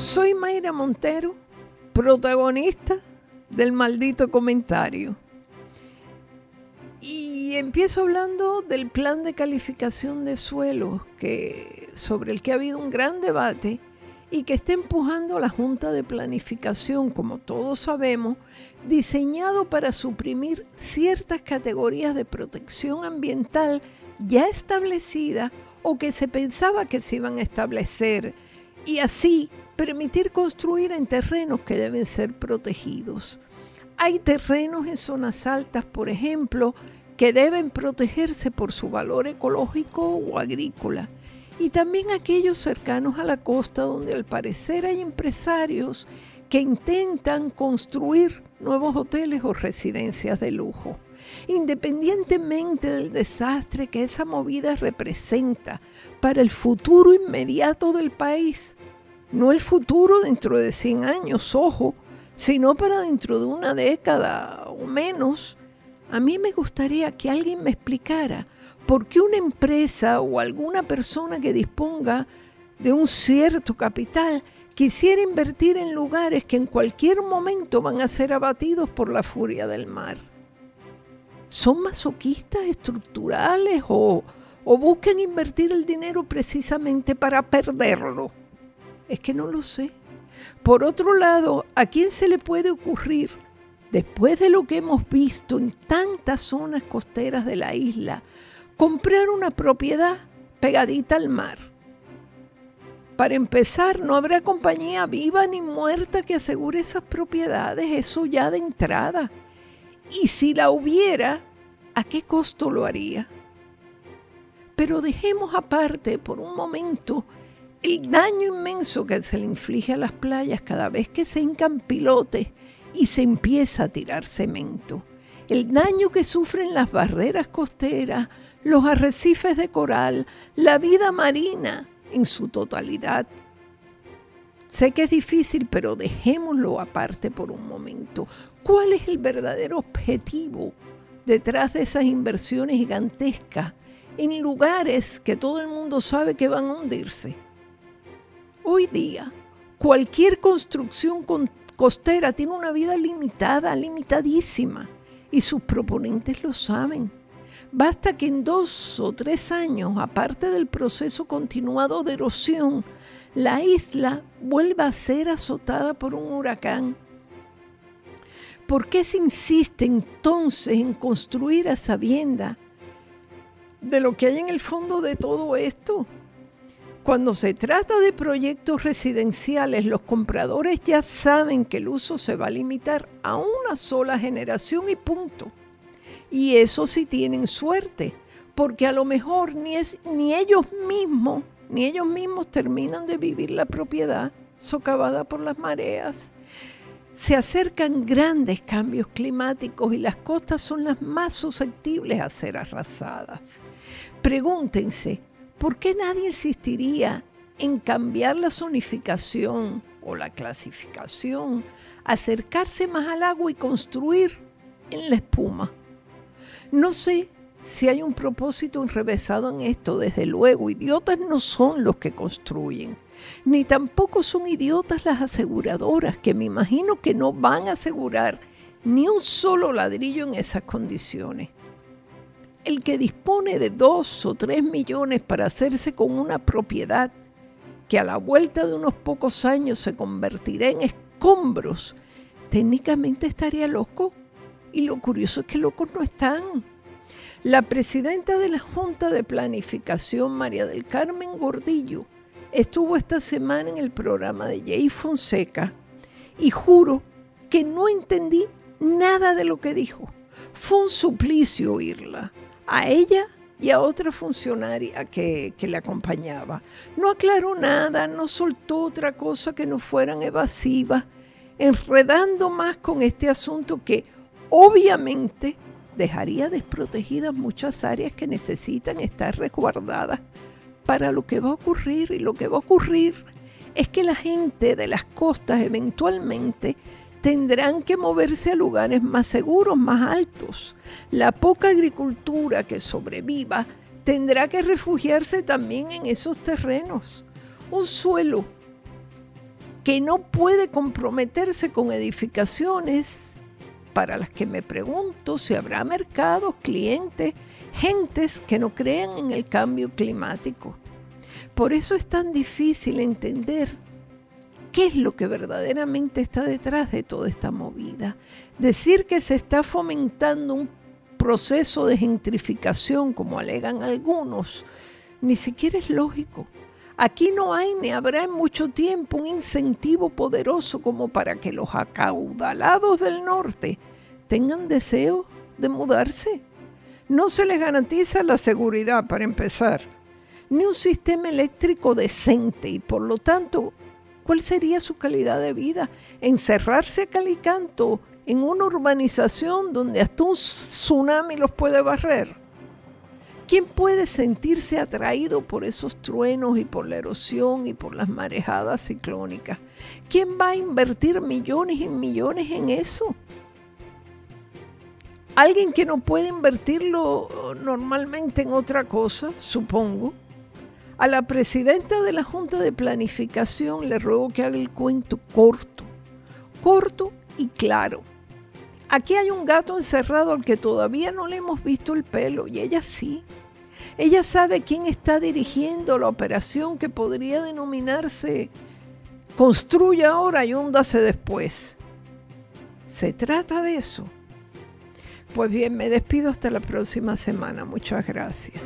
Soy Mayra Montero, protagonista del maldito comentario. Y empiezo hablando del plan de calificación de suelos que, sobre el que ha habido un gran debate y que está empujando la Junta de Planificación, como todos sabemos, diseñado para suprimir ciertas categorías de protección ambiental ya establecidas o que se pensaba que se iban a establecer y así permitir construir en terrenos que deben ser protegidos. Hay terrenos en zonas altas, por ejemplo, que deben protegerse por su valor ecológico o agrícola. Y también aquellos cercanos a la costa donde al parecer hay empresarios que intentan construir nuevos hoteles o residencias de lujo. Independientemente del desastre que esa movida representa para el futuro inmediato del país, no el futuro dentro de 100 años, ojo, sino para dentro de una década o menos. A mí me gustaría que alguien me explicara por qué una empresa o alguna persona que disponga de un cierto capital quisiera invertir en lugares que en cualquier momento van a ser abatidos por la furia del mar. ¿Son masoquistas estructurales o, o buscan invertir el dinero precisamente para perderlo? Es que no lo sé. Por otro lado, ¿a quién se le puede ocurrir, después de lo que hemos visto en tantas zonas costeras de la isla, comprar una propiedad pegadita al mar? Para empezar, no habrá compañía viva ni muerta que asegure esas propiedades, eso ya de entrada. Y si la hubiera, ¿a qué costo lo haría? Pero dejemos aparte por un momento el daño inmenso que se le inflige a las playas cada vez que se hincan pilotes y se empieza a tirar cemento. El daño que sufren las barreras costeras, los arrecifes de coral, la vida marina en su totalidad. Sé que es difícil, pero dejémoslo aparte por un momento. ¿Cuál es el verdadero objetivo detrás de esas inversiones gigantescas en lugares que todo el mundo sabe que van a hundirse? Hoy día, cualquier construcción costera tiene una vida limitada, limitadísima, y sus proponentes lo saben. Basta que en dos o tres años, aparte del proceso continuado de erosión, la isla vuelva a ser azotada por un huracán. ¿Por qué se insiste entonces en construir a sabienda de lo que hay en el fondo de todo esto? Cuando se trata de proyectos residenciales, los compradores ya saben que el uso se va a limitar a una sola generación y punto. Y eso sí tienen suerte, porque a lo mejor ni, es, ni ellos mismos, ni ellos mismos terminan de vivir la propiedad socavada por las mareas. Se acercan grandes cambios climáticos y las costas son las más susceptibles a ser arrasadas. Pregúntense, ¿por qué nadie insistiría en cambiar la zonificación o la clasificación, acercarse más al agua y construir en la espuma? No sé si hay un propósito enrevesado en esto, desde luego, idiotas no son los que construyen, ni tampoco son idiotas las aseguradoras, que me imagino que no van a asegurar ni un solo ladrillo en esas condiciones el que dispone de dos o tres millones para hacerse con una propiedad que a la vuelta de unos pocos años se convertirá en escombros, técnicamente estaría loco. Y lo curioso es que locos no están. La presidenta de la Junta de Planificación, María del Carmen Gordillo, estuvo esta semana en el programa de Jay Fonseca y juro que no entendí nada de lo que dijo. Fue un suplicio oírla a ella y a otra funcionaria que, que, le acompañaba. No aclaró nada, no soltó otra cosa que no fueran evasivas, enredando más con este asunto que obviamente dejaría desprotegidas muchas áreas que necesitan estar resguardadas para lo que va a ocurrir. Y lo que va a ocurrir es que la gente de las costas eventualmente tendrán que moverse a lugares más seguros, más altos. La poca agricultura que sobreviva tendrá que refugiarse también en esos terrenos. Un suelo que no puede comprometerse con edificaciones para las que me pregunto si habrá mercados, clientes, gentes que no crean en el cambio climático. Por eso es tan difícil entender qué es lo que verdaderamente está detrás de toda esta movida. Decir que se está fomentando un proceso de gentrificación, como alegan algunos, ni siquiera es lógico. Aquí no hay ni habrá en mucho tiempo un incentivo poderoso como para que los acaudalados del norte tengan deseo de mudarse. No se les garantiza la seguridad para empezar, ni un sistema eléctrico decente y por lo tanto, ¿cuál sería su calidad de vida? Encerrarse a calicanto en una urbanización donde hasta un tsunami los puede barrer. ¿Quién puede sentirse atraído por esos truenos y por la erosión y por las marejadas ciclónicas? ¿Quién va a invertir millones y millones en eso? Alguien que no puede invertirlo normalmente en otra cosa, supongo. A la presidenta de la Junta de Planificación le ruego que haga el cuento corto, corto y claro. Aquí hay un gato encerrado al que todavía no le hemos visto el pelo y ella sí. Ella sabe quién está dirigiendo la operación que podría denominarse construye ahora y húndase después. ¿Se trata de eso? Pues bien, me despido hasta la próxima semana. Muchas gracias.